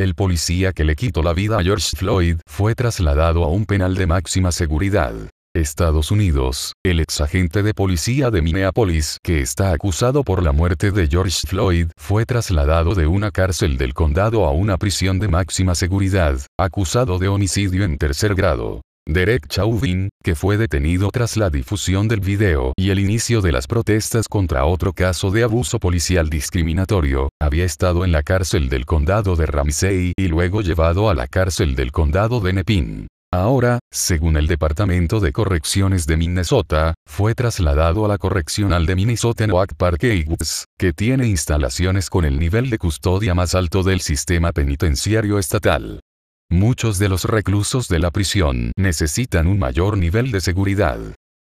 el policía que le quitó la vida a George Floyd fue trasladado a un penal de máxima seguridad. Estados Unidos, el ex agente de policía de Minneapolis que está acusado por la muerte de George Floyd fue trasladado de una cárcel del condado a una prisión de máxima seguridad, acusado de homicidio en tercer grado. Derek Chauvin, que fue detenido tras la difusión del video y el inicio de las protestas contra otro caso de abuso policial discriminatorio, había estado en la cárcel del condado de Ramsey y luego llevado a la cárcel del condado de Nepin. Ahora, según el Departamento de Correcciones de Minnesota, fue trasladado a la correccional de Minnesota en Oak Park Heights, que tiene instalaciones con el nivel de custodia más alto del sistema penitenciario estatal. Muchos de los reclusos de la prisión necesitan un mayor nivel de seguridad.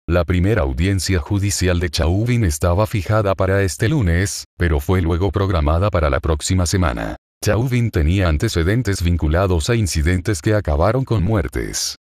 La primera audiencia judicial de Chauvin estaba fijada para este lunes, pero fue luego programada para la próxima semana. Chauvin tenía antecedentes vinculados a incidentes que acabaron con muertes.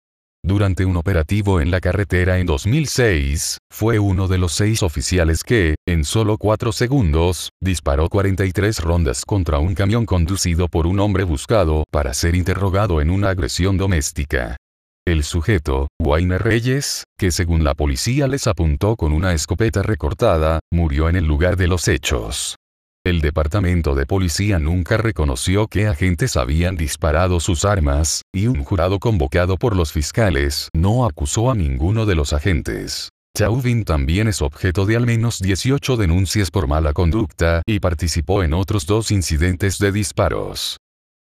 Durante un operativo en la carretera en 2006, fue uno de los seis oficiales que, en solo cuatro segundos, disparó 43 rondas contra un camión conducido por un hombre buscado para ser interrogado en una agresión doméstica. El sujeto, Wayne Reyes, que según la policía les apuntó con una escopeta recortada, murió en el lugar de los hechos. El departamento de policía nunca reconoció que agentes habían disparado sus armas, y un jurado convocado por los fiscales no acusó a ninguno de los agentes. Chauvin también es objeto de al menos 18 denuncias por mala conducta y participó en otros dos incidentes de disparos.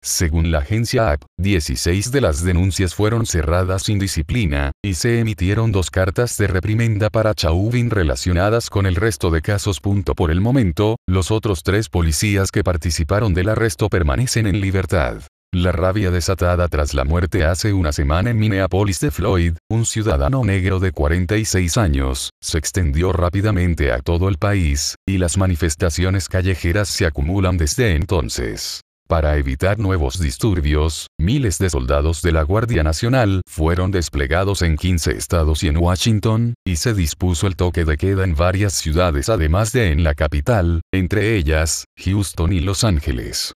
Según la agencia AP, 16 de las denuncias fueron cerradas sin disciplina, y se emitieron dos cartas de reprimenda para Chauvin relacionadas con el resto de casos. Por el momento, los otros tres policías que participaron del arresto permanecen en libertad. La rabia desatada tras la muerte hace una semana en Minneapolis de Floyd, un ciudadano negro de 46 años, se extendió rápidamente a todo el país, y las manifestaciones callejeras se acumulan desde entonces. Para evitar nuevos disturbios, miles de soldados de la Guardia Nacional fueron desplegados en 15 estados y en Washington, y se dispuso el toque de queda en varias ciudades además de en la capital, entre ellas, Houston y Los Ángeles.